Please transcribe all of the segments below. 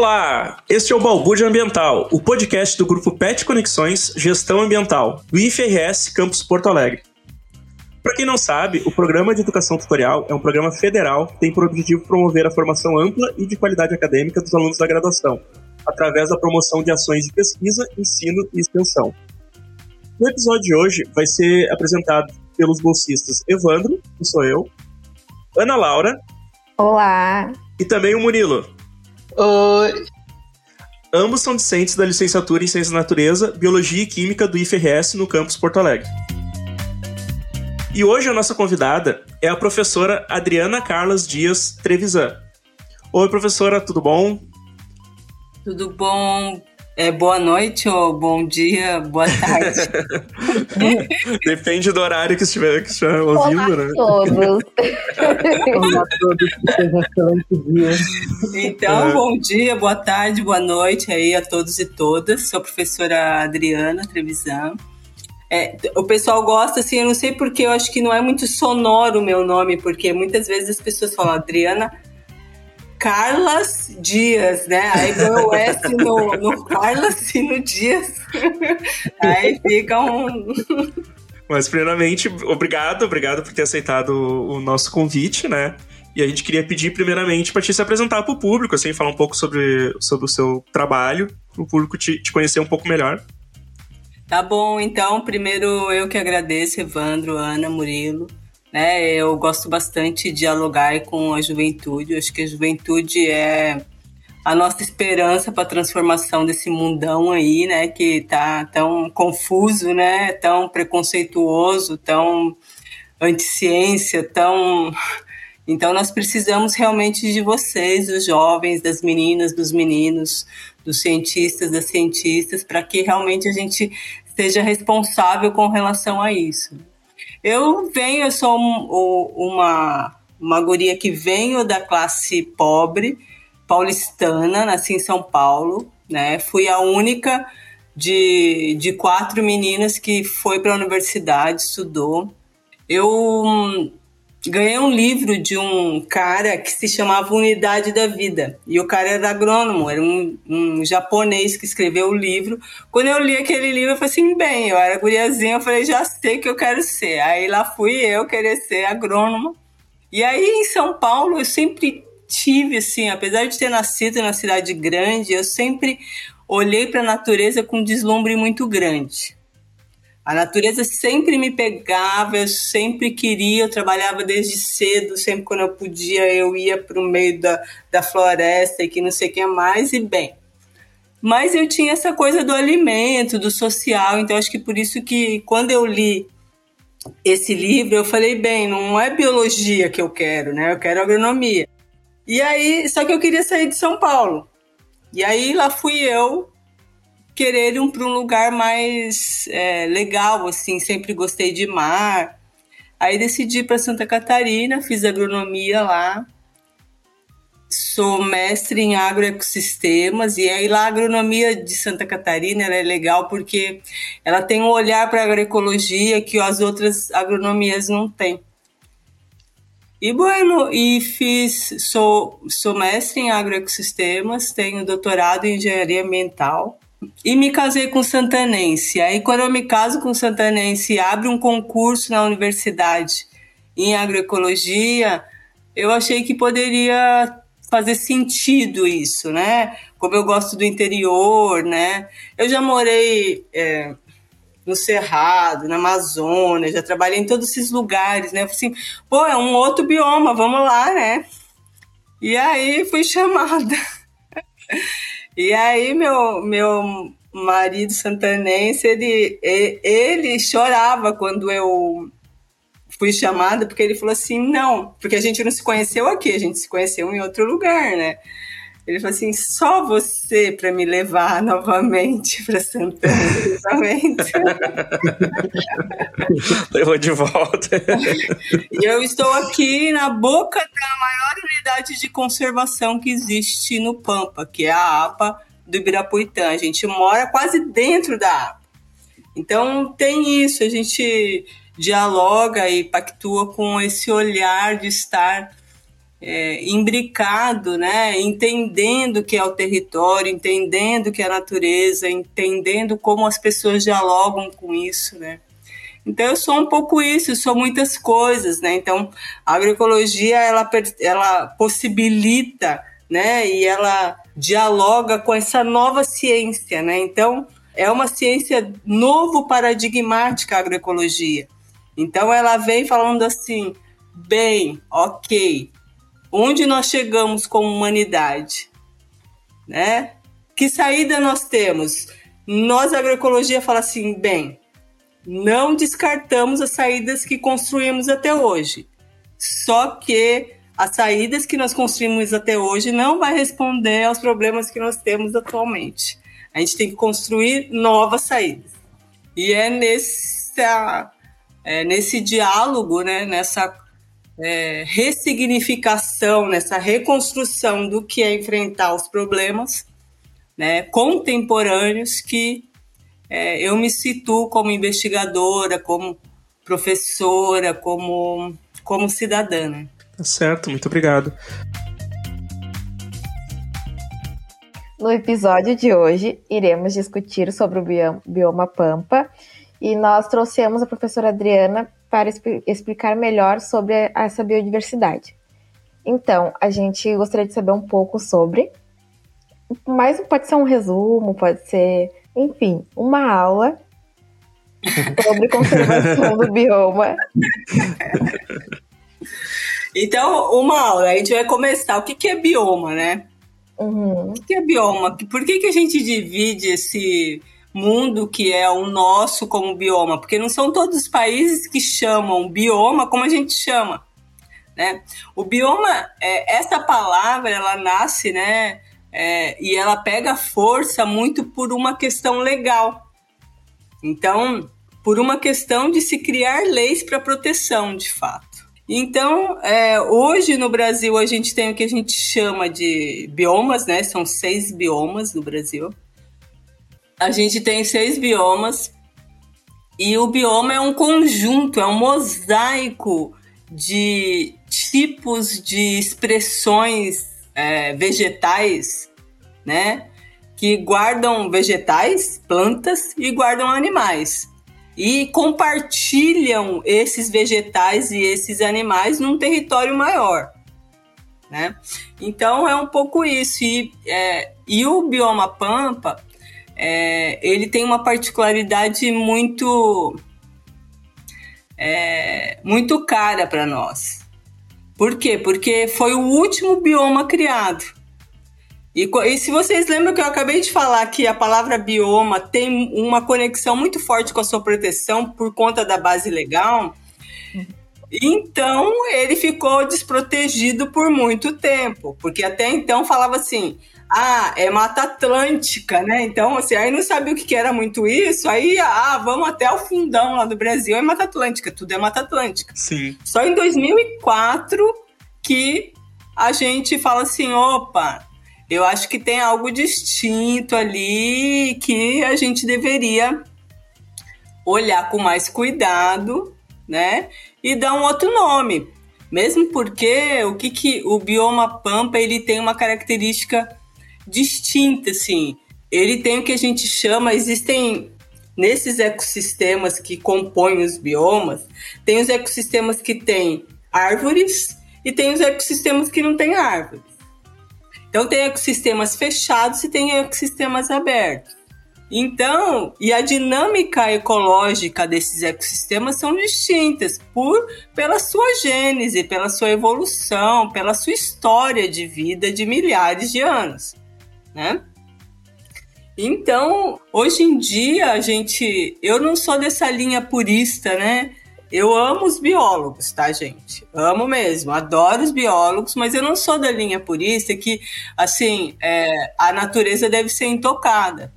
Olá, este é o Balbúrdia Ambiental, o podcast do grupo PET Conexões Gestão Ambiental, do IFRS Campus Porto Alegre. Para quem não sabe, o Programa de Educação Tutorial é um programa federal que tem por objetivo promover a formação ampla e de qualidade acadêmica dos alunos da graduação, através da promoção de ações de pesquisa, ensino e extensão. O episódio de hoje vai ser apresentado pelos bolsistas Evandro, que sou eu, Ana Laura. Olá. E também o Murilo. Oi. Ambos são discentes da licenciatura em Ciências da Natureza, Biologia e Química do IFRS no campus Porto Alegre. E hoje a nossa convidada é a professora Adriana Carlas Dias Trevisan. Oi, professora, tudo bom? Tudo bom? É, boa noite ou bom dia, boa tarde. Depende do horário que estiver, que estiver ouvindo, Olá né? a todos. Olá a todos, que um excelente dia. Então, É. bom dia, boa tarde, boa noite aí a todos e todas. Sou a professora Adriana Trevisan. É, o pessoal gosta, assim, eu não sei porque, eu acho que não é muito sonoro o meu nome, porque muitas vezes as pessoas falam Adriana Carlas Dias, né? Aí põe o S no, no Carlas e no Dias. Aí fica um, Mas, primeiramente, obrigado, obrigado por ter aceitado o nosso convite, né? E a gente queria pedir, primeiramente, para te se apresentar para o público, assim, falar um pouco sobre, sobre o seu trabalho, para o público te, te conhecer um pouco melhor. Tá bom, então, primeiro eu que agradeço, Evandro, Ana, Murilo. Né, eu gosto bastante de dialogar com a juventude. Eu acho que a juventude é a nossa esperança para a transformação desse mundão aí, né, que tá tão confuso, né, tão preconceituoso, tão anti-ciência, tão então nós precisamos realmente de vocês, os jovens, das meninas, dos meninos, dos cientistas, das cientistas, para que realmente a gente seja responsável com relação a isso. Eu venho, eu sou um- uma, uma guria que venho da classe pobre, paulistana, nasci em São Paulo, né? Fui a única de, de quatro meninas que foi para a universidade, estudou. Eu hum, ganhei um livro de um cara que se chamava Unidade da Vida. E o cara era agrônomo, era um, um japonês que escreveu o livro. Quando eu li aquele livro, eu falei assim, bem, eu era guriazinha, eu falei, já sei o que eu quero ser. Aí lá fui eu querer ser agrônoma. E aí em São Paulo eu sempre tive, assim, apesar de ter nascido na cidade grande, eu sempre olhei para a natureza com um deslumbre muito grande. A natureza sempre me pegava, eu sempre queria, eu trabalhava desde cedo, sempre quando eu podia eu ia para o meio da, da floresta e que não sei o que mais, e bem. Mas eu tinha essa coisa do alimento, do social, então acho que por isso que quando eu li esse livro, eu falei, bem, não é biologia que eu quero, né? Eu quero agronomia. E aí, só que eu queria sair de São Paulo. E aí lá fui eu querer ir para um lugar mais é, legal, assim, sempre gostei de mar. Aí decidi para Santa Catarina, fiz agronomia lá. Sou mestre em agroecossistemas e aí lá a agronomia de Santa Catarina é legal porque ela tem um olhar para agroecologia que as outras agronomias não têm. E bueno, e fiz, sou, sou mestre em agroecossistemas, tenho doutorado em engenharia ambiental e me casei com santanense. Aí quando eu me caso com santanense abre um concurso na universidade em agroecologia, eu achei que poderia fazer sentido isso, né? Como eu gosto do interior, né? Eu já morei é, no Cerrado, na Amazônia, já trabalhei em todos esses lugares, né? Eu falei assim, pô, é um outro bioma, vamos lá, né? E aí fui chamada. E aí meu, meu marido santanense, ele, ele chorava quando eu fui chamada, porque ele falou assim, não, porque a gente não se conheceu aqui, a gente se conheceu em outro lugar, né? Ele falou assim, só você para me levar novamente para Santana. Levou de volta. E eu estou aqui na boca da maior unidade de conservação que existe no Pampa, que é a APA do Ibirapuitã. A gente mora quase dentro da APA. Então tem isso, a gente dialoga e pactua com esse olhar de estar é, imbricado, né, entendendo o que é o território, entendendo o que é a natureza, entendendo como as pessoas dialogam com isso, né. Então eu sou um pouco isso, sou muitas coisas, né. Então a agroecologia ela, ela possibilita, né, e ela dialoga com essa nova ciência, né. Então é uma ciência novo paradigmática a agroecologia. Então ela vem falando assim, bem, ok, onde nós chegamos como humanidade, né? Que saída nós temos? Nós, agroecologia, fala assim, bem, não descartamos as saídas que construímos até hoje. Só que as saídas que nós construímos até hoje não vai responder aos problemas que nós temos atualmente. A gente tem que construir novas saídas. E é nessa, é nesse diálogo, né, nessa é, ressignificação, nessa reconstrução do que é enfrentar os problemas né, contemporâneos que é, eu me situo como investigadora, como professora, como, como cidadã. Né? Tá certo, muito obrigado. No episódio de hoje, iremos discutir sobre o bioma Pampa e nós trouxemos a professora Adriana para explicar melhor sobre essa biodiversidade. Então, a gente gostaria de saber um pouco sobre, mas pode ser um resumo, pode ser, enfim, uma aula sobre conservação do bioma. Então, uma aula, a gente vai começar. O que, que é bioma, né? Uhum. O que, que é bioma? Por que, que a gente divide esse mundo que é o nosso como bioma, porque não são todos os países que chamam bioma como a gente chama. Né? O bioma, é, essa palavra, ela nasce, né? É, e ela pega força muito por uma questão legal. Então, por uma questão de se criar leis para proteção, de fato. Então, é, hoje no Brasil a gente tem o que a gente chama de biomas, né? São seis biomas no Brasil a gente tem seis biomas e o bioma é um conjunto, é um mosaico de tipos de expressões é, vegetais, né? Que guardam vegetais, plantas e guardam animais. E compartilham esses vegetais e esses animais num território maior. Né? Então é um pouco isso. E, é, e o bioma Pampa é, ele tem uma particularidade muito é, muito cara para nós. Por quê? Porque foi o último bioma criado. E, e, se vocês lembram que eu acabei de falar que a palavra bioma tem uma conexão muito forte com a sua proteção por conta da base legal, então ele ficou desprotegido por muito tempo, porque até então falava assim: ah, é Mata Atlântica, né? Então, assim, aí não sabia o que era muito isso, aí, ah, vamos até o fundão lá do Brasil, é Mata Atlântica, tudo é Mata Atlântica. Sim. Só em 2004 que a gente fala assim, opa, eu acho que tem algo distinto ali que a gente deveria olhar com mais cuidado, né? E dar um outro nome. Mesmo porque o que, que o bioma pampa ele tem uma característica distinta, assim. Ele tem o que a gente chama, existem nesses ecossistemas que compõem os biomas, tem os ecossistemas que têm árvores e tem os ecossistemas que não têm árvores. Então tem ecossistemas fechados e tem ecossistemas abertos. Então, e a dinâmica ecológica desses ecossistemas são distintas por pela sua gênese, pela sua evolução, pela sua história de vida de milhares de anos né? Então, hoje em dia, a gente. Eu não sou dessa linha purista, né? Eu amo os biólogos, tá, gente? Amo mesmo, adoro os biólogos, mas eu não sou da linha purista que, assim, é, a natureza deve ser intocada.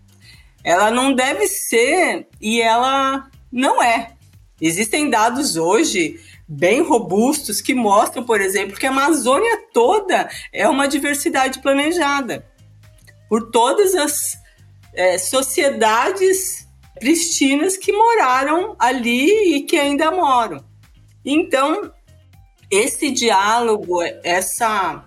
Ela não deve ser e ela não é. Existem dados hoje bem robustos que mostram, por exemplo, que a Amazônia toda é uma diversidade planejada por todas as é, sociedades pristinas que moraram ali e que ainda moram. Então, esse diálogo, essa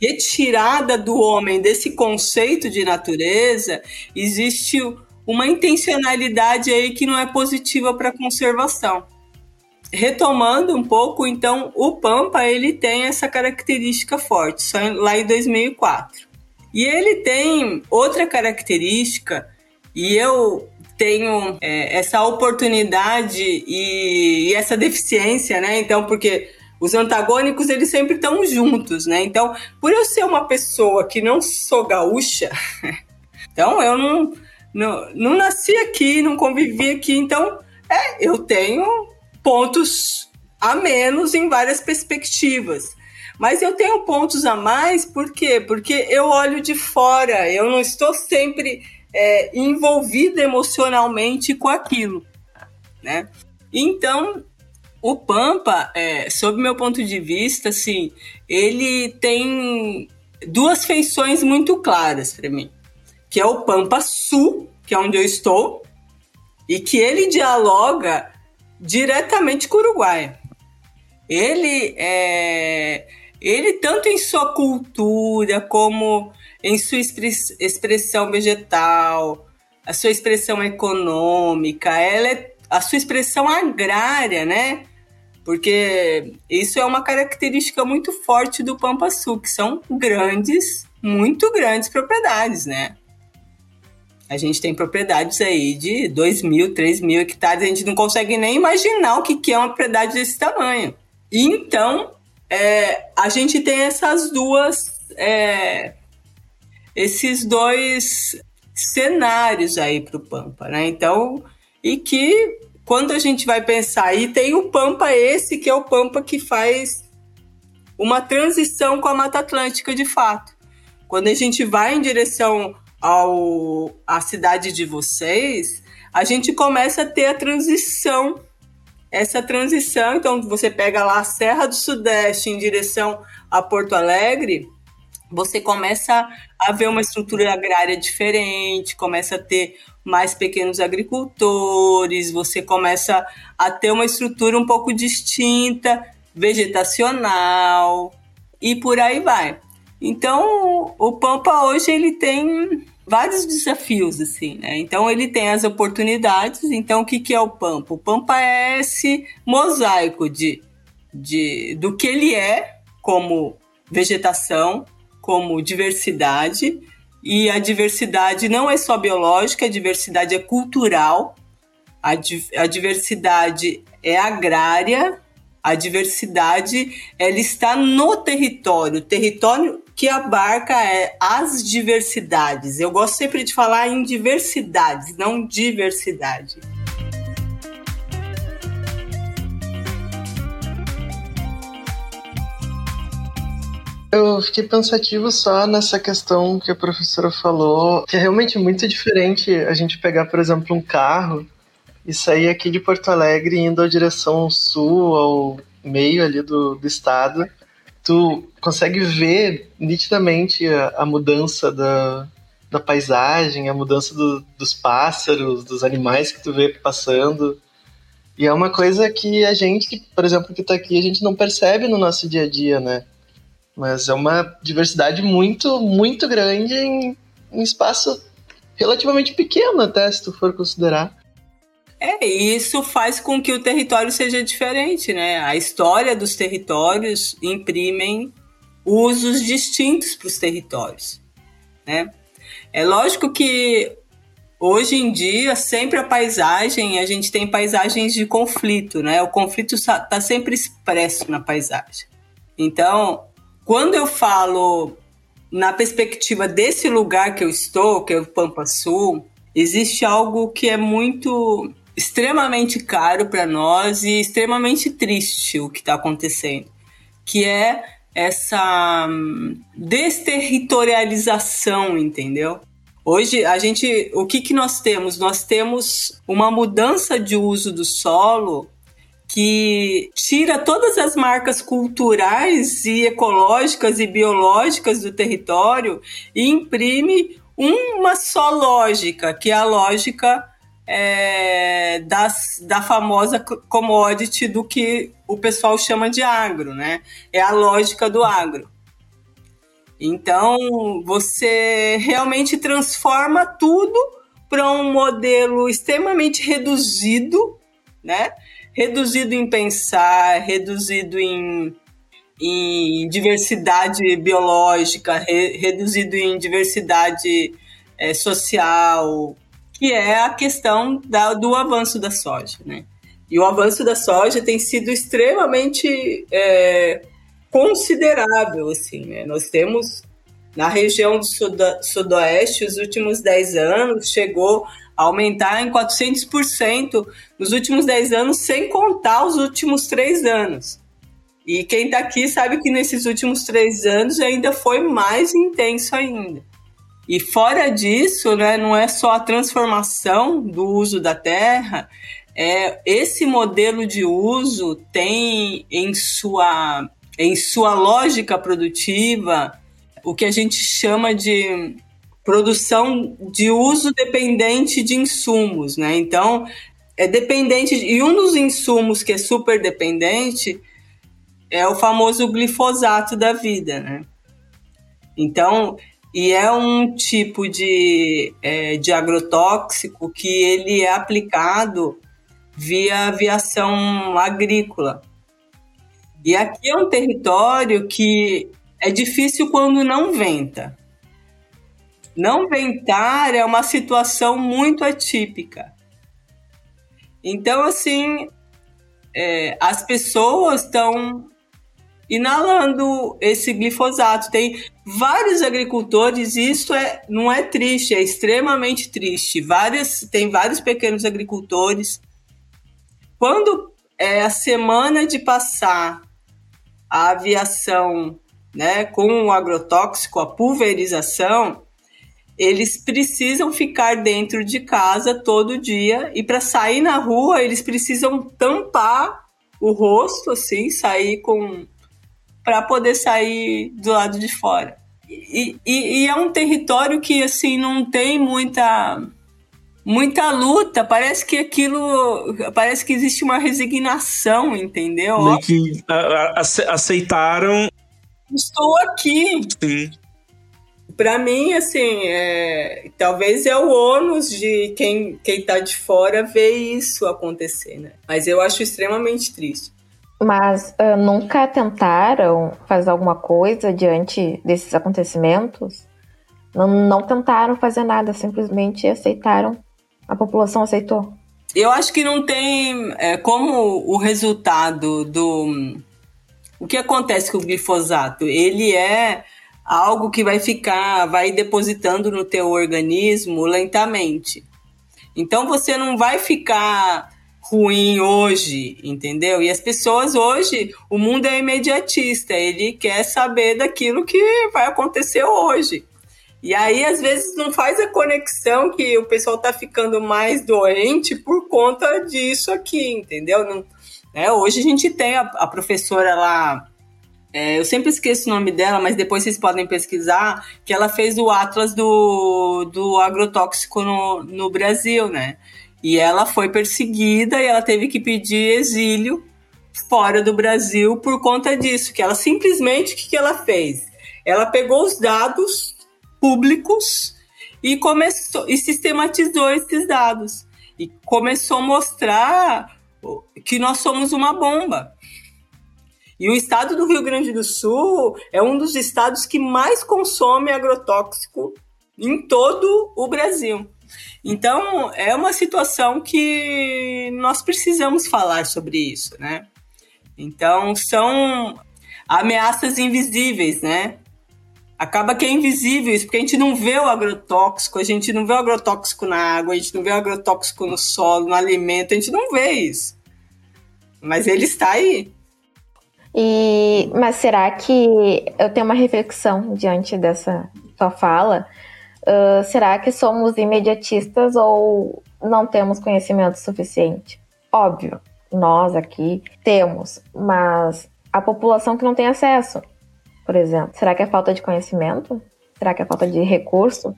retirada do homem desse conceito de natureza, existe uma intencionalidade aí que não é positiva para a conservação. Retomando um pouco, então, o Pampa ele tem essa característica forte, só lá em 2004. E ele tem outra característica, e eu tenho é, essa oportunidade e, e, essa deficiência, né? Então, porque os antagônicos eles sempre estão juntos, né? Então, por eu ser uma pessoa que não sou gaúcha, então eu não, não, não nasci aqui, não convivi aqui, então é, eu tenho pontos a menos em várias perspectivas. Mas eu tenho pontos a mais, por quê? Porque eu olho de fora, eu não estou sempre é, envolvida emocionalmente com aquilo, né? Então, o Pampa, é, sob meu ponto de vista, assim, ele tem duas feições muito claras para mim, que é o Pampa Sul, que é onde eu estou, e que ele dialoga diretamente com o Uruguai. Ele é, ele tanto em sua cultura como em sua expressão vegetal, a sua expressão econômica, ela é a sua expressão agrária, né? Porque isso é uma característica muito forte do Pampa Sul, que são grandes, muito grandes propriedades, né? A gente tem propriedades aí de 2 mil, 3 mil hectares, a gente não consegue nem imaginar o que é uma propriedade desse tamanho. então, é, a gente tem essas duas é, esses dois cenários aí para o Pampa, né? Então, e que quando a gente vai pensar, e tem o Pampa esse, que é o Pampa que faz uma transição com a Mata Atlântica de fato. Quando a gente vai em direção ao à cidade de vocês, a gente começa a ter a transição. Essa transição, então você pega lá a Serra do Sudeste em direção a Porto Alegre, você começa a ver uma estrutura agrária diferente, começa a ter mais pequenos agricultores, você começa a ter uma estrutura um pouco distinta, vegetacional e por aí vai. Então, o Pampa hoje ele tem vários desafios assim, né? Então ele tem as oportunidades. Então o que que é o Pampa? O Pampa é esse mosaico de, de do que ele é como vegetação, como diversidade, e a diversidade não é só biológica, a diversidade é cultural, a, a diversidade é agrária, a diversidade ela está no território, o território que abarca é, as diversidades. Eu gosto sempre de falar em diversidades, não diversidade. Eu fiquei pensativo só nessa questão que a professora falou, que é realmente muito diferente a gente pegar, por exemplo, um carro e sair aqui de Porto Alegre indo à direção sul, ao meio ali do, do estado. Tu consegue ver nitidamente a, a mudança da, da paisagem, a mudança do, dos pássaros, dos animais que tu vê passando. E é uma coisa que a gente, por exemplo, que está aqui, a gente não percebe no nosso dia a dia, né? Mas é uma diversidade muito, muito grande em um espaço relativamente pequeno, até se tu for considerar. É, isso faz com que o território seja diferente, né? A história dos territórios imprimem usos distintos para os territórios, né? É lógico que hoje em dia sempre a paisagem a gente tem paisagens de conflito, né? O conflito está sempre expresso na paisagem. Então quando eu falo na perspectiva desse lugar que eu estou, que é o Pampa Sul, existe algo que é muito extremamente caro para nós e extremamente triste o que está acontecendo, que é essa hum, desterritorialização, entendeu? Hoje a gente, o que que nós temos? Nós temos uma mudança de uso do solo que tira todas as marcas culturais e ecológicas e biológicas do território e imprime uma só lógica, que é a lógica é, das, da famosa commodity do que o pessoal chama de agro, né? É a lógica do agro. Então, você realmente transforma tudo para um modelo extremamente reduzido, né? Reduzido em pensar, reduzido em, em diversidade biológica, re, reduzido em diversidade é, social, que é a questão da, do avanço da soja, né? E o avanço da soja tem sido extremamente é, considerável, assim, né? Nós temos na região do sudoeste, os últimos 10 anos, chegou a aumentar em 400% nos últimos 10 anos, sem contar os últimos 3 anos. E quem está aqui sabe que nesses últimos 3 anos ainda foi mais intenso ainda. E fora disso, né, não é só a transformação do uso da terra, é, esse modelo de uso tem em sua em sua lógica produtiva, o que a gente chama de produção de uso dependente de insumos, né? Então, é dependente de, e um dos insumos que é super dependente é o famoso glifosato da vida, né? Então, e é um tipo de, é, de agrotóxico que ele é aplicado via aviação agrícola. E aqui é um território que é difícil quando não venta. Não ventar é uma situação muito atípica. Então, assim, é, as pessoas estão inalando esse glifosato. Tem vários agricultores, isso é, não é triste, é extremamente triste. Várias, tem vários pequenos agricultores. Quando é a semana de passar a aviação né, com o agrotóxico, a pulverização, eles precisam ficar dentro de casa todo dia e para sair na rua eles precisam tampar o rosto assim, sair com para poder sair do lado de fora. E, e, e, é um território que assim não tem muita muita luta, parece que aquilo. Parece que existe uma resignação, entendeu? Meio que aceitaram. Estou aqui. Sim. Para mim, assim, é, talvez é o ônus de quem, quem tá de fora ver isso acontecer, né? Mas eu acho extremamente triste. Mas uh, nunca tentaram fazer alguma coisa diante desses acontecimentos? Não, não tentaram fazer nada, simplesmente aceitaram a população aceitou? Eu acho que não tem é, como o resultado do. O que acontece com o glifosato? Ele é algo que vai ficar, vai depositando no teu organismo lentamente. Então você não vai ficar ruim hoje, entendeu? E as pessoas hoje, o mundo é imediatista, ele quer saber daquilo que vai acontecer hoje. E aí, às vezes, não faz a conexão que o pessoal tá ficando mais doente por conta disso aqui, entendeu? Não, né? Hoje a gente tem a, a professora lá, é, eu sempre esqueço o nome dela, mas depois vocês podem pesquisar, que ela fez o Atlas do, do agrotóxico no, no Brasil, né? E ela foi perseguida e ela teve que pedir exílio fora do Brasil por conta disso, que ela simplesmente, o que, que ela fez? Ela pegou os dados públicos e começou e sistematizou esses dados e começou a mostrar que nós somos uma bomba. E o estado do Rio Grande do Sul é um dos estados que mais consome agrotóxico em todo o Brasil. Então, é uma situação que nós precisamos falar sobre isso, né? Então, são ameaças invisíveis, né? acaba que é invisível isso, porque a gente não vê o agrotóxico, a gente não vê o agrotóxico na água, a gente não vê o agrotóxico no solo, no alimento, a gente não vê isso. Mas ele está aí. E, mas será que eu tenho uma reflexão diante dessa sua fala? Uh, será que somos imediatistas ou não temos conhecimento suficiente? Óbvio, nós aqui temos, mas a população que não tem acesso por exemplo? Será que é falta de conhecimento? Será que é falta de recurso?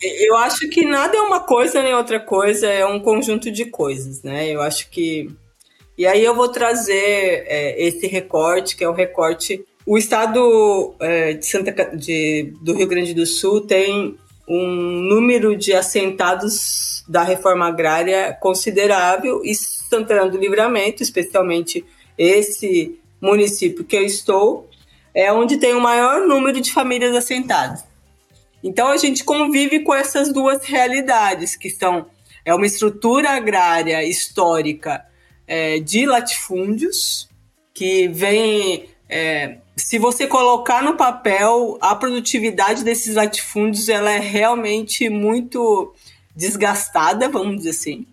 Eu acho que nada é uma coisa nem outra coisa, é um conjunto de coisas, né? Eu acho que. E aí eu vou trazer é, esse recorte, que é o recorte. O estado é, de Santa, de, do Rio Grande do Sul tem um número de assentados da reforma agrária considerável e Santana do Livramento, especialmente esse município que eu estou, é onde tem o maior número de famílias assentadas. Então a gente convive com essas duas realidades, que são é uma estrutura agrária histórica é, de latifúndios, que vem. É, se você colocar no papel, a produtividade desses latifúndios ela é realmente muito desgastada, vamos dizer assim,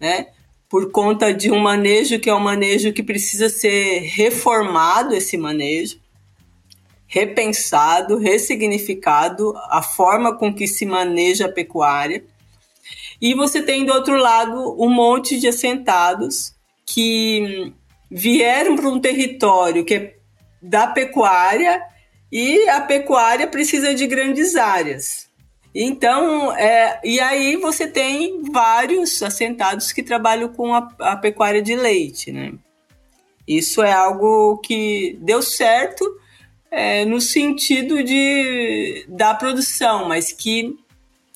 né? Por conta de um manejo que é um manejo que precisa ser reformado, esse manejo repensado, ressignificado a forma com que se maneja a pecuária. E você tem do outro lado um monte de assentados que vieram para um território que é da pecuária e a pecuária precisa de grandes áreas. Então, é, e aí você tem vários assentados que trabalham com a, a pecuária de leite, né? Isso é algo que deu certo, é, no sentido de da produção, mas que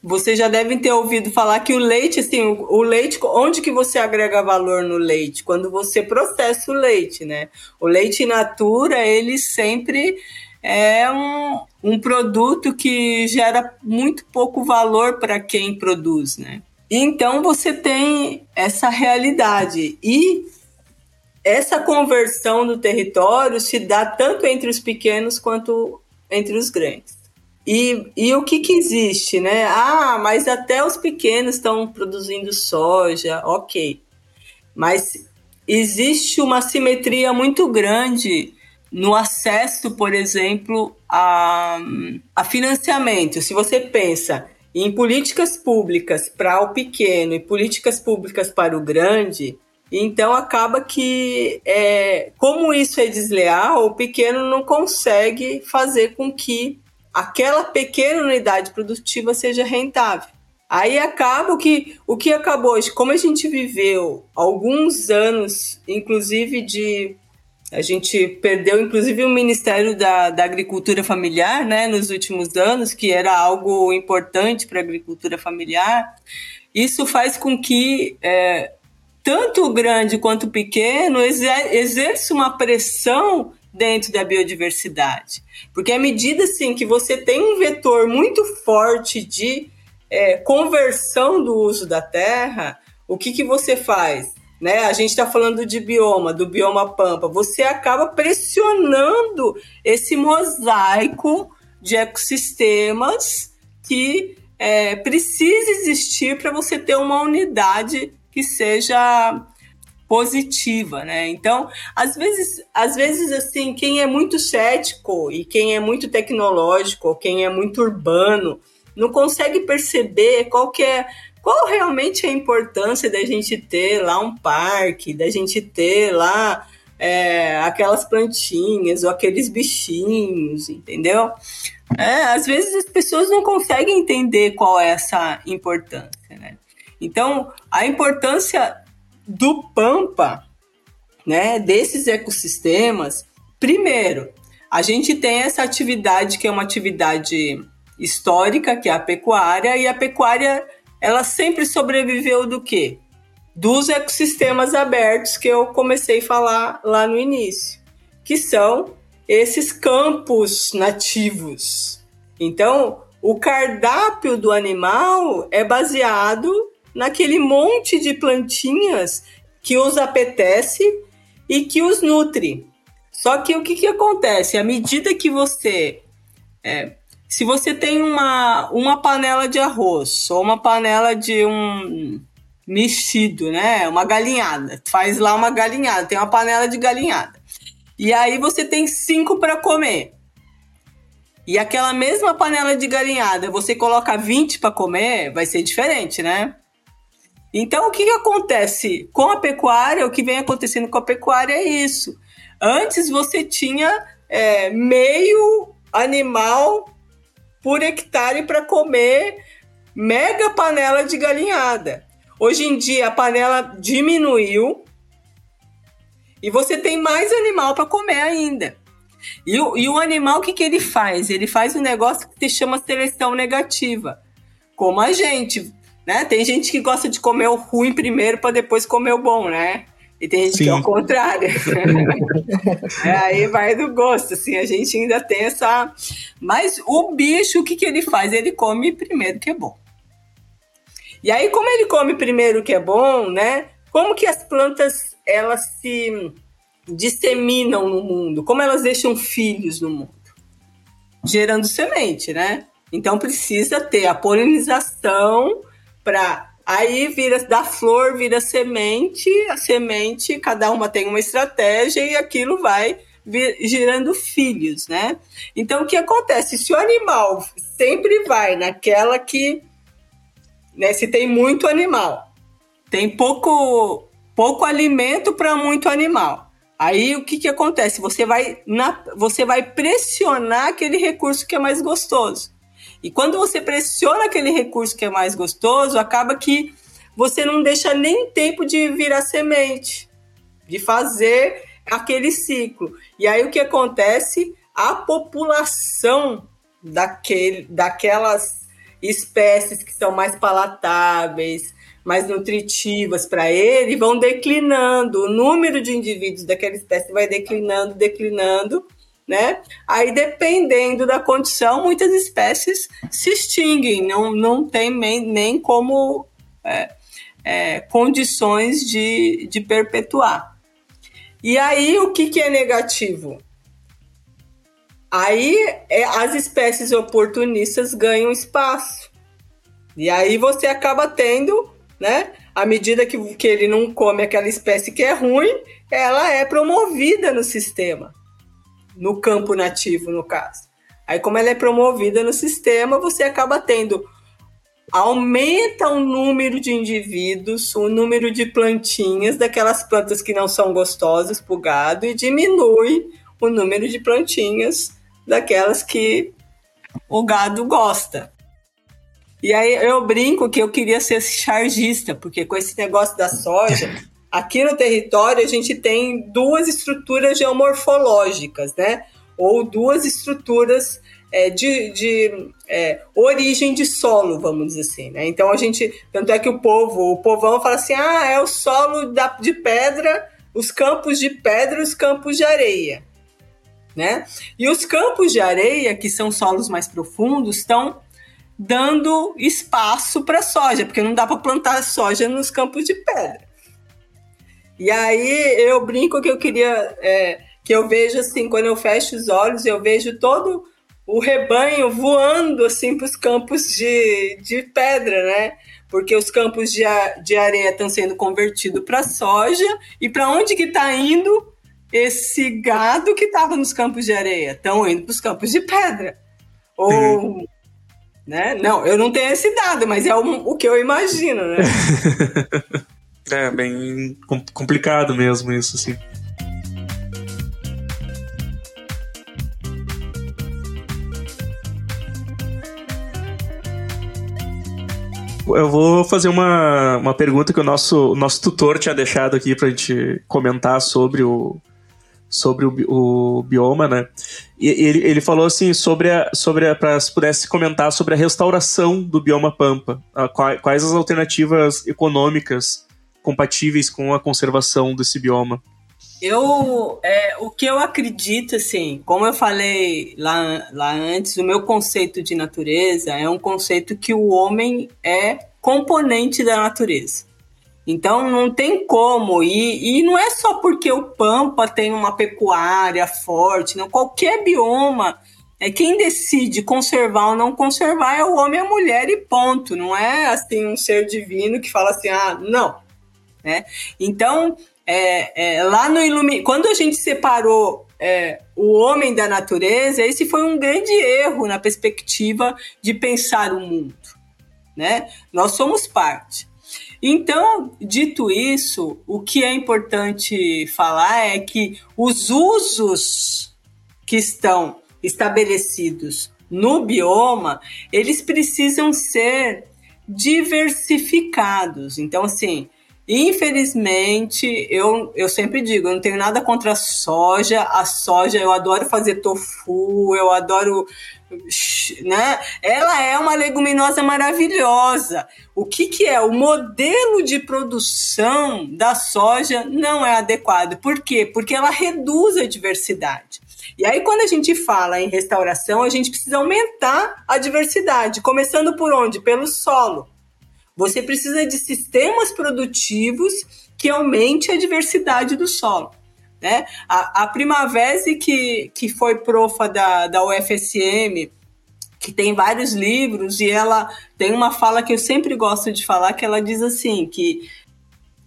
vocês já devem ter ouvido falar que o leite, assim, o, leite, onde que você agrega valor no leite? Quando você processa o leite, né? O leite in natura, ele sempre é um, um produto que gera muito pouco valor para quem produz, né? Então você tem essa realidade. E essa conversão do território se dá tanto entre os pequenos quanto entre os grandes. E, e o que, que existe, né? Ah, mas até os pequenos estão produzindo soja, ok. Mas existe uma simetria muito grande no acesso, por exemplo, a, a financiamento. Se você pensa em políticas públicas para o pequeno e políticas públicas para o grande, então acaba que, é, como isso é desleal, o pequeno não consegue fazer com que aquela pequena unidade produtiva seja rentável. Aí acaba que o que acabou, como a gente viveu alguns anos, inclusive de a gente perdeu inclusive o Ministério da, da Agricultura Familiar, né, nos últimos anos, que era algo importante para a agricultura familiar. Isso faz com que é, tanto o grande quanto o pequeno exerce uma pressão dentro da biodiversidade. Porque à medida assim, que você tem um vetor muito forte de é, conversão do uso da terra, o que, que você faz? Né? A gente está falando de bioma, do bioma pampa. Você acaba pressionando esse mosaico de ecossistemas que é, precisa existir para você ter uma unidade que seja positiva, né? Então, às vezes, às vezes assim, quem é muito cético e quem é muito tecnológico, quem é muito urbano, não consegue perceber qual que é qual realmente é a importância da gente ter lá um parque, da gente ter lá é, aquelas plantinhas ou aqueles bichinhos, entendeu? É, às vezes as pessoas não conseguem entender qual é essa importância, né? Então, a importância do Pampa, né, desses ecossistemas, primeiro, a gente tem essa atividade que é uma atividade histórica, que é a pecuária, e a pecuária, ela sempre sobreviveu do quê? Dos ecossistemas abertos que eu comecei a falar lá no início, que são esses campos nativos. Então, o cardápio do animal é baseado naquele monte de plantinhas que os apetece e que os nutre. Só que o que, que acontece? À medida que você. É, se você tem uma, uma panela de arroz ou uma panela de um mexido, né? Uma galinhada. Faz lá uma galinhada, tem uma panela de galinhada. E aí você tem cinco para comer. E aquela mesma panela de galinhada, você coloca 20 para comer, vai ser diferente, né? Então, o que, que acontece com a pecuária? O que vem acontecendo com a pecuária é isso. Antes você tinha é, meio animal por hectare para comer mega panela de galinhada. Hoje em dia a panela diminuiu e você tem mais animal para comer ainda. E o, e o animal, o que, que ele faz? Ele faz um negócio que se chama seleção negativa. Como a gente, né? Tem gente que gosta de comer o ruim primeiro para depois comer o bom, né? E tem gente Sim. que é o contrário. é, aí vai do gosto, assim, a gente ainda tem essa. Mas o bicho, o que, que ele faz? Ele come primeiro que é bom. E aí, como ele come primeiro que é bom, né? Como que as plantas elas se disseminam no mundo? Como elas deixam filhos no mundo? Gerando semente, né? Então precisa ter a polinização para aí vira da flor vira semente, a semente cada uma tem uma estratégia e aquilo vai vir, gerando filhos, né? Então o que acontece? Se o animal sempre vai naquela que né, se tem muito animal, tem pouco, pouco alimento para muito animal. Aí o que, que acontece? Você vai, na, você vai pressionar aquele recurso que é mais gostoso. E quando você pressiona aquele recurso que é mais gostoso, acaba que você não deixa nem tempo de virar semente, de fazer aquele ciclo. E aí o que acontece? A população daquele, daquelas espécies que são mais palatáveis, mais nutritivas para ele, vão declinando. O número de indivíduos daquela espécie vai declinando, declinando, né? Aí, dependendo da condição, muitas espécies se extinguem, não, não tem nem, nem como é, é, condições de, de perpetuar. E aí, o que, que é negativo? Aí é, as espécies oportunistas ganham espaço. E aí você acaba tendo, né? À medida que, que ele não come aquela espécie que é ruim, ela é promovida no sistema, no campo nativo, no caso. Aí, como ela é promovida no sistema, você acaba tendo. Aumenta o número de indivíduos, o número de plantinhas, daquelas plantas que não são gostosas para o gado, e diminui o número de plantinhas daquelas que o gado gosta. E aí eu brinco que eu queria ser chargista, porque com esse negócio da soja, aqui no território a gente tem duas estruturas geomorfológicas, né? Ou duas estruturas é, de, de é, origem de solo, vamos dizer assim, né? Então a gente, tanto é que o povo, o povão fala assim, ah, é o solo da, de pedra, os campos de pedra, os campos de areia né? E os campos de areia, que são solos mais profundos, estão dando espaço para soja, porque não dá para plantar soja nos campos de pedra. E aí eu brinco que eu queria é, que eu vejo assim, quando eu fecho os olhos, eu vejo todo o rebanho voando assim para os campos de, de pedra, né? Porque os campos de, de areia estão sendo convertidos para soja e para onde que está indo esse gado que estava nos campos de areia estão indo para os campos de pedra. Ou. Uhum. Né? Não, eu não tenho esse dado, mas é o, o que eu imagino, né? é bem complicado mesmo isso, assim. Eu vou fazer uma, uma pergunta que o nosso, o nosso tutor tinha deixado aqui para a gente comentar sobre o, sobre o, o bioma, né? E ele, ele falou assim sobre a, sobre a, para se pudesse comentar sobre a restauração do bioma pampa, a, quais as alternativas econômicas compatíveis com a conservação desse bioma. Eu, é, o que eu acredito, assim, como eu falei lá, lá antes, o meu conceito de natureza é um conceito que o homem é componente da natureza. Então não tem como, e, e não é só porque o Pampa tem uma pecuária forte, não, qualquer bioma, é quem decide conservar ou não conservar é o homem a mulher e ponto, não é assim um ser divino que fala assim, ah, não. Né? Então, é, é, lá no Ilumi quando a gente separou é, o homem da natureza, esse foi um grande erro na perspectiva de pensar o mundo. Né? Nós somos parte. Então, dito isso, o que é importante falar é que os usos que estão estabelecidos no bioma, eles precisam ser diversificados. Então, assim, infelizmente, eu, eu sempre digo, eu não tenho nada contra a soja. A soja, eu adoro fazer tofu, eu adoro. Né? Ela é uma leguminosa maravilhosa. O que, que é? O modelo de produção da soja não é adequado. Por quê? Porque ela reduz a diversidade. E aí, quando a gente fala em restauração, a gente precisa aumentar a diversidade, começando por onde? Pelo solo. Você precisa de sistemas produtivos que aumente a diversidade do solo. Né? A, a Primavera, que, que foi profa da, da UFSM, que tem vários livros, e ela tem uma fala que eu sempre gosto de falar, que ela diz assim, que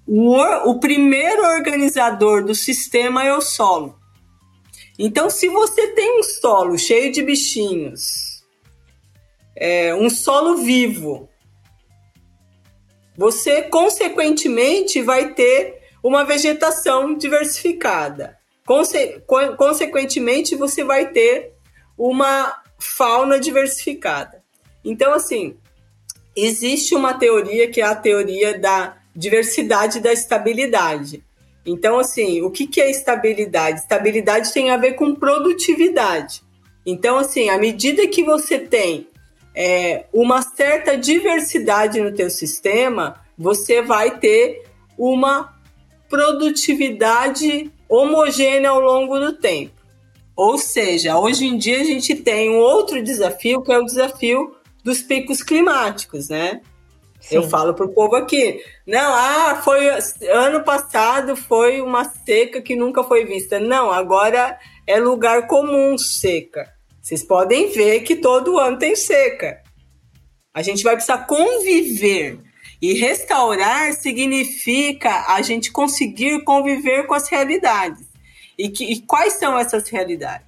o, o primeiro organizador do sistema é o solo. Então, se você tem um solo cheio de bichinhos, é, um solo vivo, você consequentemente vai ter uma vegetação diversificada. Conse consequentemente, você vai ter uma fauna diversificada. Então, assim, existe uma teoria que é a teoria da diversidade da estabilidade. Então, assim, o que, que é estabilidade? Estabilidade tem a ver com produtividade. Então, assim, à medida que você tem é, uma certa diversidade no teu sistema, você vai ter uma produtividade homogênea ao longo do tempo. Ou seja, hoje em dia a gente tem um outro desafio, que é o desafio dos picos climáticos, né? Sim. Eu falo pro povo aqui, não, ah, foi ano passado foi uma seca que nunca foi vista. Não, agora é lugar comum seca. Vocês podem ver que todo ano tem seca. A gente vai precisar conviver. E restaurar significa a gente conseguir conviver com as realidades. E, que, e quais são essas realidades?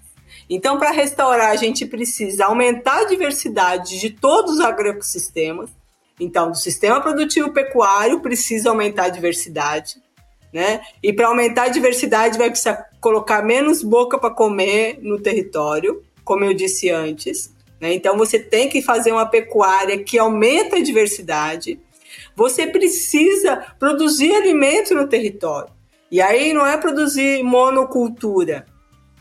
Então, para restaurar, a gente precisa aumentar a diversidade de todos os agroecossistemas, então, do sistema produtivo pecuário precisa aumentar a diversidade, né? E para aumentar a diversidade vai precisar colocar menos boca para comer no território, como eu disse antes. Né? Então você tem que fazer uma pecuária que aumenta a diversidade. Você precisa produzir alimento no território. E aí não é produzir monocultura,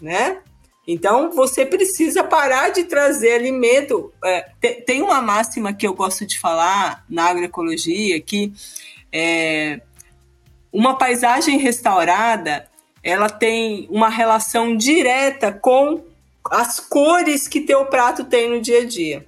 né? Então você precisa parar de trazer alimento. É, tem uma máxima que eu gosto de falar na agroecologia que é, uma paisagem restaurada ela tem uma relação direta com as cores que teu prato tem no dia a dia.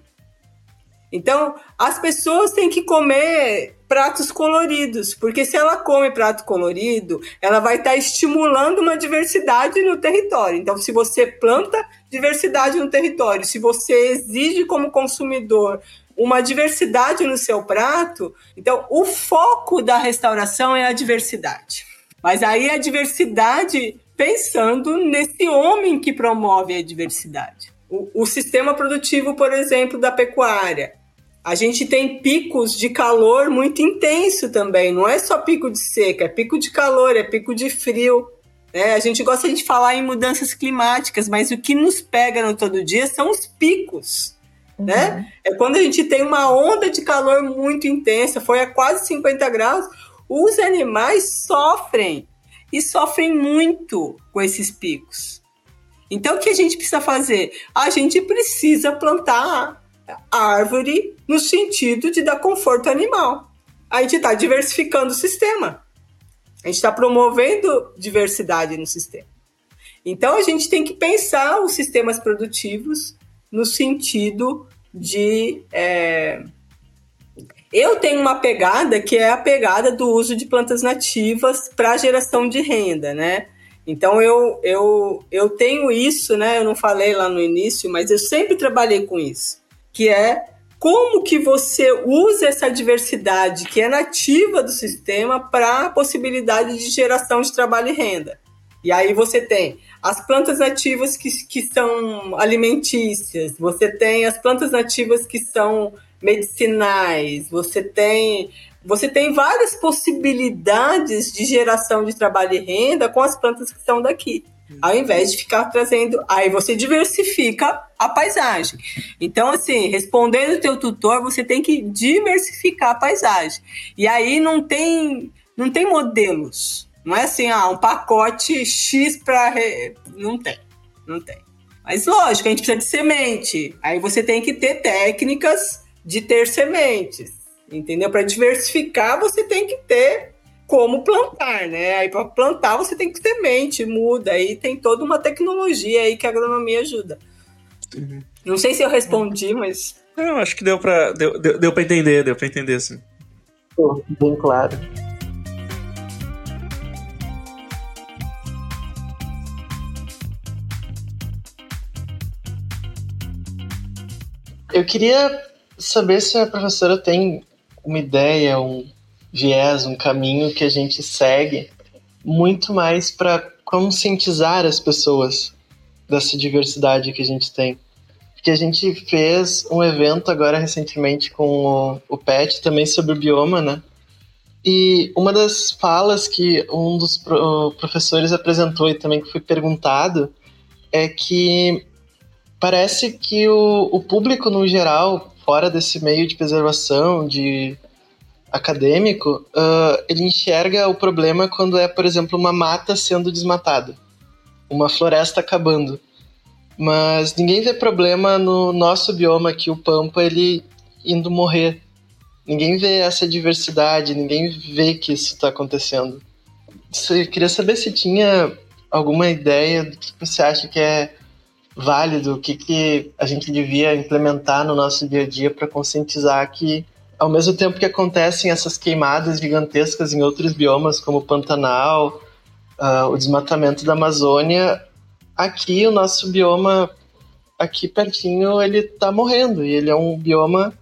Então, as pessoas têm que comer pratos coloridos, porque se ela come prato colorido, ela vai estar tá estimulando uma diversidade no território. Então, se você planta diversidade no território, se você exige como consumidor uma diversidade no seu prato, então o foco da restauração é a diversidade. Mas aí a diversidade pensando nesse homem que promove a diversidade. O, o sistema produtivo, por exemplo, da pecuária, a gente tem picos de calor muito intenso também. Não é só pico de seca, é pico de calor, é pico de frio. Né? A gente gosta de falar em mudanças climáticas, mas o que nos pega no todo dia são os picos. Uhum. Né? É quando a gente tem uma onda de calor muito intensa, foi a quase 50 graus, os animais sofrem e sofrem muito com esses picos. Então, o que a gente precisa fazer? A gente precisa plantar árvore no sentido de dar conforto animal. A gente está diversificando o sistema. A gente está promovendo diversidade no sistema. Então a gente tem que pensar os sistemas produtivos no sentido de. É... Eu tenho uma pegada que é a pegada do uso de plantas nativas para geração de renda, né? Então eu, eu, eu tenho isso, né? Eu não falei lá no início, mas eu sempre trabalhei com isso que é como que você usa essa diversidade que é nativa do sistema para a possibilidade de geração de trabalho e renda. E aí você tem as plantas nativas que, que são alimentícias, você tem as plantas nativas que são medicinais, você tem você tem várias possibilidades de geração de trabalho e renda com as plantas que são daqui. ao invés de ficar trazendo. Aí você diversifica a paisagem. Então, assim, respondendo o teu tutor, você tem que diversificar a paisagem. E aí não tem, não tem modelos. Não é assim, ah, um pacote X para. Re... Não tem, não tem. Mas lógico, a gente precisa de semente. Aí você tem que ter técnicas de ter sementes. Entendeu? Para diversificar, você tem que ter como plantar, né? Aí para plantar você tem que ter mente, muda, aí tem toda uma tecnologia aí que a agronomia ajuda. Uhum. Não sei se eu respondi, mas não, acho que deu para deu, deu, deu para entender, deu para entender sim. Bem claro. Eu queria saber se a professora tem uma ideia, um viés, um caminho que a gente segue muito mais para conscientizar as pessoas dessa diversidade que a gente tem. Porque a gente fez um evento agora recentemente com o, o PET também sobre o bioma, né? E uma das falas que um dos professores apresentou e também que foi perguntado é que parece que o, o público no geral, fora desse meio de preservação, de acadêmico, uh, ele enxerga o problema quando é, por exemplo, uma mata sendo desmatada, uma floresta acabando. Mas ninguém vê problema no nosso bioma aqui, o Pampa, ele indo morrer. Ninguém vê essa diversidade, ninguém vê que isso está acontecendo. Eu queria saber se tinha alguma ideia do que você acha que é válido, o que, que a gente devia implementar no nosso dia a dia para conscientizar que ao mesmo tempo que acontecem essas queimadas gigantescas em outros biomas, como o Pantanal, uh, o desmatamento da Amazônia, aqui o nosso bioma, aqui pertinho, ele está morrendo. E ele é um bioma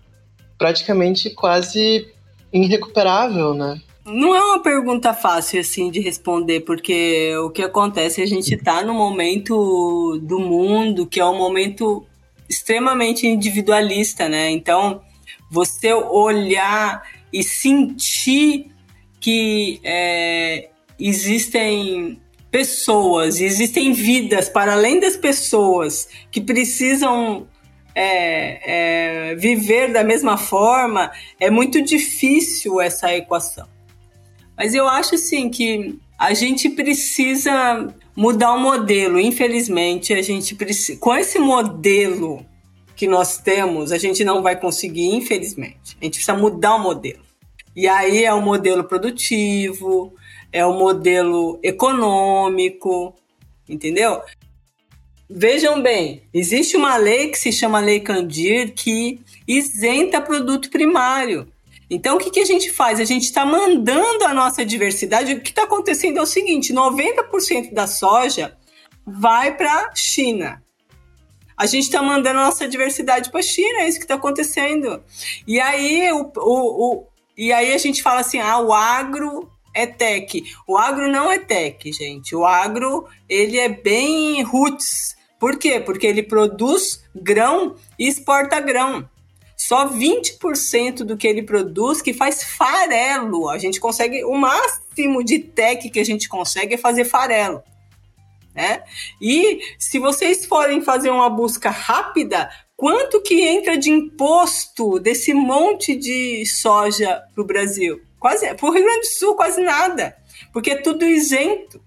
praticamente quase irrecuperável, né? Não é uma pergunta fácil assim de responder, porque o que acontece, a gente está no momento do mundo que é um momento extremamente individualista, né? Então, você olhar e sentir que é, existem pessoas, existem vidas para além das pessoas que precisam é, é, viver da mesma forma, é muito difícil essa equação. Mas eu acho assim que a gente precisa mudar o modelo. Infelizmente, a gente precisa. Com esse modelo que nós temos, a gente não vai conseguir, infelizmente. A gente precisa mudar o modelo. E aí é o modelo produtivo, é o modelo econômico, entendeu? Vejam bem, existe uma lei que se chama Lei Candir que isenta produto primário. Então, o que, que a gente faz? A gente está mandando a nossa diversidade. O que está acontecendo é o seguinte: 90% da soja vai para a China a gente está mandando a nossa diversidade para a China, é isso que está acontecendo. E aí, o, o, o, e aí a gente fala assim, ah, o agro é tech. O agro não é tech, gente. O agro, ele é bem roots. Por quê? Porque ele produz grão e exporta grão. Só 20% do que ele produz que faz farelo. A gente consegue, o máximo de tech que a gente consegue é fazer farelo né? E se vocês forem fazer uma busca rápida, quanto que entra de imposto desse monte de soja para o Brasil? Quase, para o Rio Grande do Sul, quase nada, porque é tudo isento.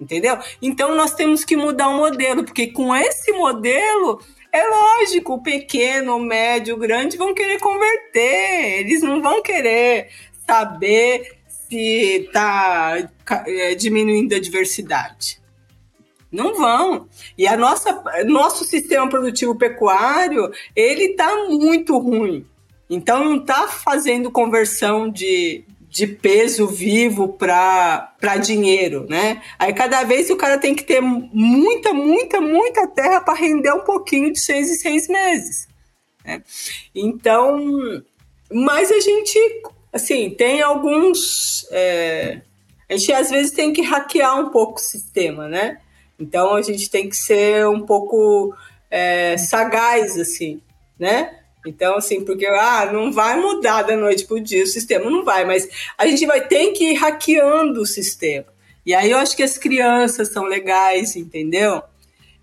Entendeu? Então nós temos que mudar o modelo, porque com esse modelo é lógico, o pequeno, o médio, o grande vão querer converter, eles não vão querer saber se está é, diminuindo a diversidade. Não vão. E a nossa, nosso sistema produtivo pecuário, ele está muito ruim. Então não está fazendo conversão de, de peso vivo para dinheiro, né? Aí cada vez o cara tem que ter muita, muita, muita terra para render um pouquinho de seis em seis meses. Né? Então, mas a gente, assim, tem alguns. É, a gente às vezes tem que hackear um pouco o sistema, né? Então a gente tem que ser um pouco é, sagaz, assim, né? Então, assim, porque ah, não vai mudar da noite para o dia o sistema, não vai, mas a gente vai ter que ir hackeando o sistema. E aí eu acho que as crianças são legais, entendeu?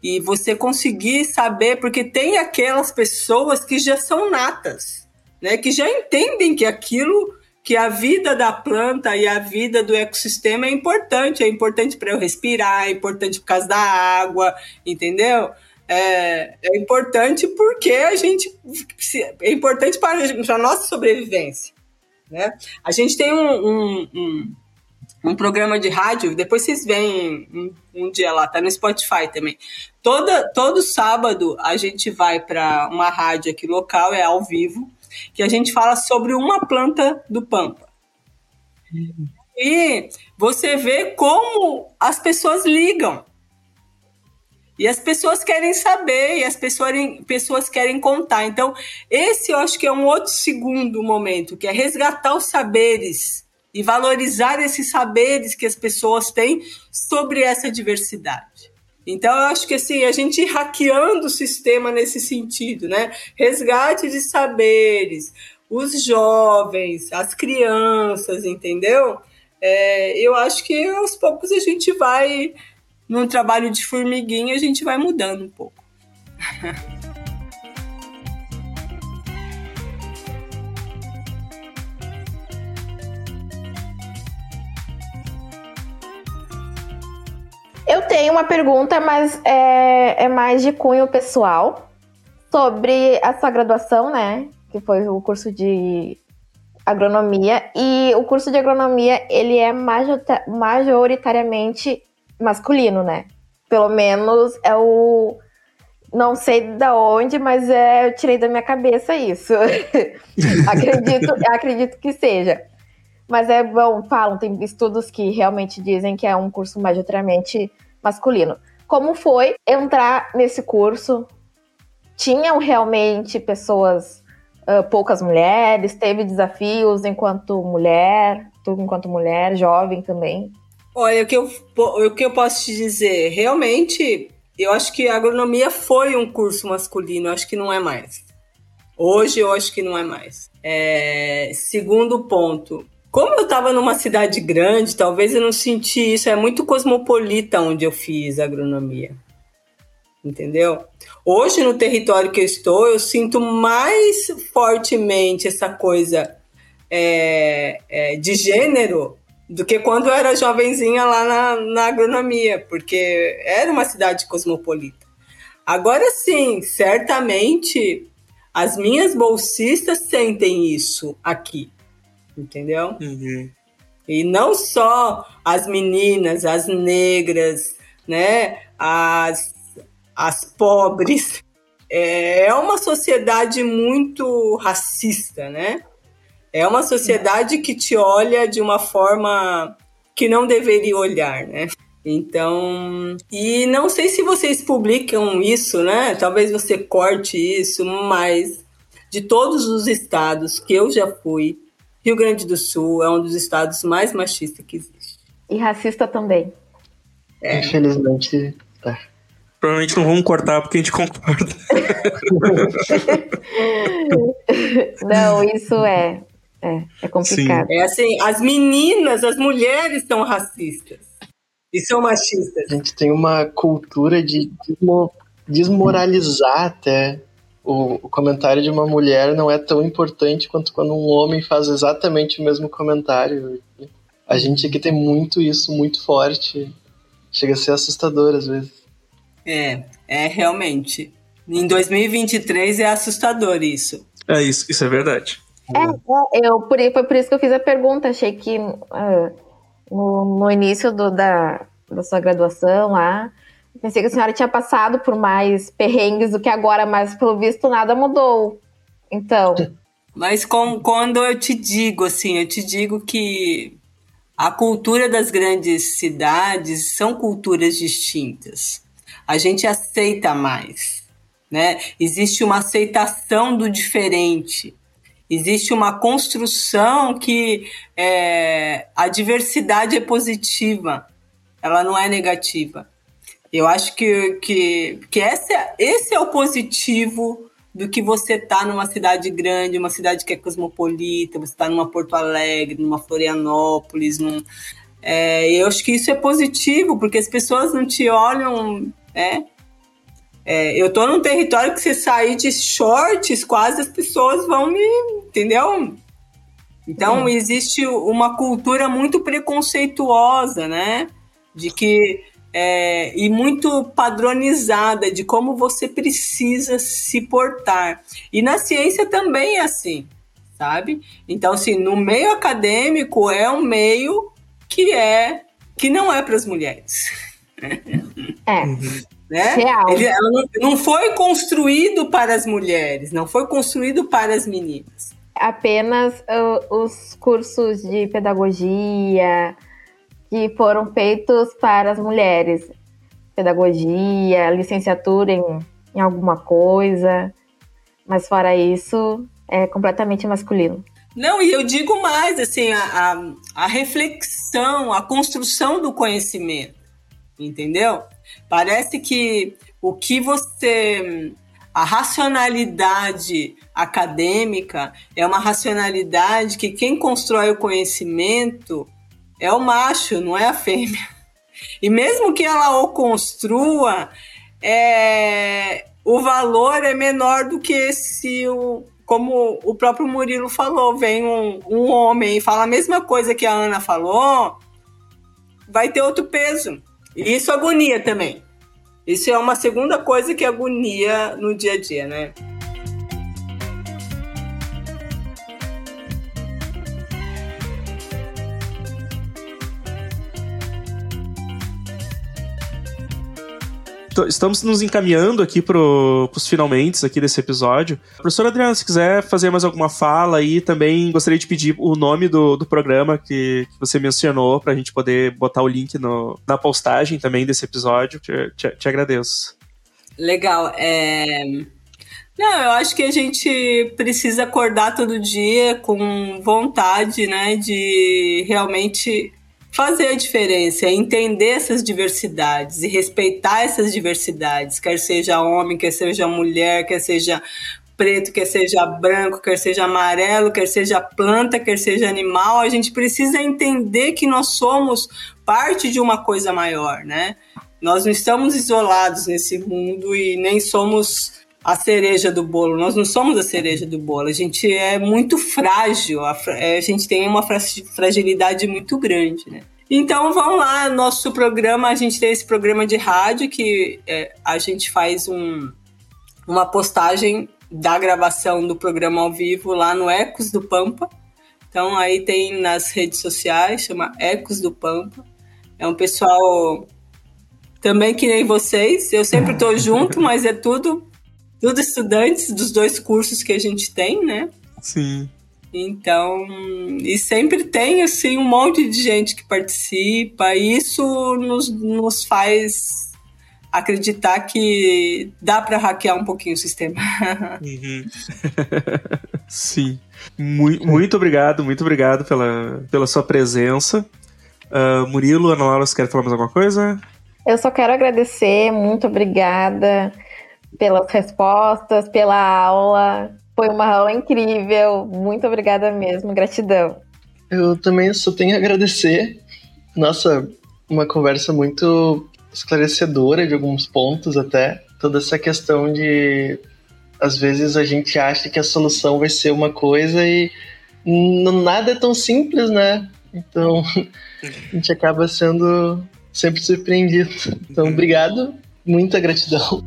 E você conseguir saber, porque tem aquelas pessoas que já são natas, né? Que já entendem que aquilo, que a vida da planta e a vida do ecossistema é importante, é importante para eu respirar, é importante por causa da água, entendeu? É, é importante porque a gente é importante para, para a nossa sobrevivência. Né? A gente tem um, um, um um programa de rádio, depois vocês veem um, um, dia lá, tá no Spotify também. Toda, todo sábado a gente vai para uma rádio aqui local, é ao vivo, que a gente fala sobre uma planta do Pampa. E você vê como as pessoas ligam. E as pessoas querem saber, e as pessoas, pessoas querem contar. Então, esse eu acho que é um outro segundo momento, que é resgatar os saberes e valorizar esses saberes que as pessoas têm sobre essa diversidade. Então, eu acho que assim, a gente hackeando o sistema nesse sentido, né? Resgate de saberes, os jovens, as crianças, entendeu? É, eu acho que aos poucos a gente vai, num trabalho de formiguinha, a gente vai mudando um pouco. Eu tenho uma pergunta, mas é, é mais de cunho pessoal sobre a sua graduação, né? Que foi o curso de agronomia. E o curso de agronomia, ele é majoritariamente masculino, né? Pelo menos é o. Não sei da onde, mas é, eu tirei da minha cabeça isso. acredito, acredito que seja. Mas é bom, falam, tem estudos que realmente dizem que é um curso majoritariamente masculino. Como foi entrar nesse curso? Tinham realmente pessoas, uh, poucas mulheres? Teve desafios enquanto mulher? Tu enquanto mulher, jovem também? Olha, o que eu, o que eu posso te dizer? Realmente, eu acho que a agronomia foi um curso masculino, acho que não é mais. Hoje eu acho que não é mais. É, segundo ponto, como eu estava numa cidade grande, talvez eu não senti isso. É muito cosmopolita onde eu fiz agronomia. Entendeu? Hoje, no território que eu estou, eu sinto mais fortemente essa coisa é, é, de gênero do que quando eu era jovenzinha lá na, na agronomia, porque era uma cidade cosmopolita. Agora sim, certamente as minhas bolsistas sentem isso aqui entendeu? Uhum. E não só as meninas, as negras, né? As, as pobres. É, é uma sociedade muito racista, né? É uma sociedade que te olha de uma forma que não deveria olhar, né? Então, e não sei se vocês publicam isso, né? Talvez você corte isso, mas de todos os estados que eu já fui, Rio Grande do Sul é um dos estados mais machistas que existe. E racista também. É. Infelizmente, tá. Provavelmente não vamos cortar porque a gente concorda. não, isso é. É, é complicado. Sim. É assim, as meninas, as mulheres são racistas. E são machistas. A gente tem uma cultura de desmoralizar até o, o, comentário de uma mulher não é tão importante quanto quando um homem faz exatamente o mesmo comentário. A gente aqui tem muito isso, muito forte. Chega a ser assustador às vezes. É, é realmente. Em 2023 é assustador isso. É isso, isso é verdade. É, é eu, foi por isso que eu fiz a pergunta. Achei que uh, no, no início do, da, da sua graduação lá, Pensei que a senhora tinha passado por mais perrengues do que agora, mas pelo visto nada mudou. Então. Mas com, quando eu te digo, assim, eu te digo que a cultura das grandes cidades são culturas distintas. A gente aceita mais, né? Existe uma aceitação do diferente. Existe uma construção que é, a diversidade é positiva, ela não é negativa. Eu acho que, que, que esse, é, esse é o positivo do que você tá numa cidade grande, uma cidade que é cosmopolita, você tá numa Porto Alegre, numa Florianópolis, num, É, eu acho que isso é positivo, porque as pessoas não te olham, né? É, eu tô num território que se sair de shorts, quase as pessoas vão me. Entendeu? Então, existe uma cultura muito preconceituosa, né? De que. É, e muito padronizada de como você precisa se portar. E na ciência também é assim, sabe? Então, assim, no meio acadêmico é um meio que é que não é para as mulheres. É. Né? Real. Ele não, não foi construído para as mulheres, não foi construído para as meninas. Apenas uh, os cursos de pedagogia que foram feitos para as mulheres. Pedagogia, licenciatura em, em alguma coisa. Mas fora isso, é completamente masculino. Não, e eu digo mais, assim, a, a, a reflexão, a construção do conhecimento, entendeu? Parece que o que você. A racionalidade acadêmica é uma racionalidade que quem constrói o conhecimento é o macho, não é a fêmea. E mesmo que ela o construa, é, o valor é menor do que se o, como o próprio Murilo falou, vem um, um homem e fala a mesma coisa que a Ana falou, vai ter outro peso. Isso agonia também. Isso é uma segunda coisa que agonia no dia a dia, né? Estamos nos encaminhando aqui para os finalmente aqui desse episódio. Professora Adriana, se quiser fazer mais alguma fala aí, também gostaria de pedir o nome do, do programa que, que você mencionou para a gente poder botar o link no, na postagem também desse episódio. Te, te, te agradeço. Legal. É... Não, eu acho que a gente precisa acordar todo dia com vontade, né, de realmente fazer a diferença, é entender essas diversidades e respeitar essas diversidades, quer seja homem, quer seja mulher, quer seja preto, quer seja branco, quer seja amarelo, quer seja planta, quer seja animal, a gente precisa entender que nós somos parte de uma coisa maior, né? Nós não estamos isolados nesse mundo e nem somos a cereja do bolo. Nós não somos a cereja do bolo. A gente é muito frágil. A, é, a gente tem uma fragilidade muito grande, né? Então vamos lá, nosso programa, a gente tem esse programa de rádio que é, a gente faz um, uma postagem da gravação do programa ao vivo lá no Ecos do Pampa. Então aí tem nas redes sociais, chama Ecos do Pampa. É um pessoal também que nem vocês. Eu sempre estou junto, mas é tudo tudo estudantes dos dois cursos que a gente tem, né? Sim. Então, e sempre tem assim um monte de gente que participa, e isso nos, nos faz acreditar que dá para hackear um pouquinho o sistema. Uhum. Sim. Muito, muito obrigado, muito obrigado pela, pela sua presença. Uh, Murilo, Ana Laura, você quer falar mais alguma coisa? Eu só quero agradecer, muito obrigada pelas respostas, pela aula. Foi uma aula incrível. Muito obrigada mesmo, gratidão. Eu também só tenho a agradecer. Nossa, uma conversa muito esclarecedora de alguns pontos até. Toda essa questão de às vezes a gente acha que a solução vai ser uma coisa e nada é tão simples, né? Então a gente acaba sendo sempre surpreendido. Então, obrigado, muita gratidão.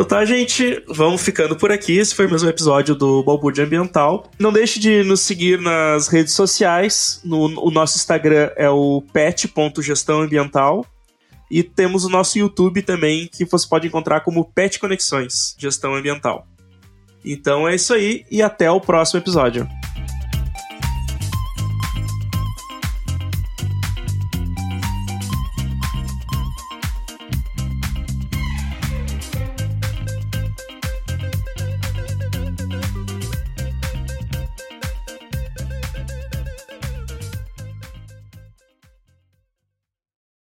Então tá, gente, vamos ficando por aqui. Esse foi mais um episódio do Balbúrdia Ambiental. Não deixe de nos seguir nas redes sociais. No, o nosso Instagram é o pet.gestãoambiental. E temos o nosso YouTube também, que você pode encontrar como Pet Conexões Gestão Ambiental. Então é isso aí e até o próximo episódio.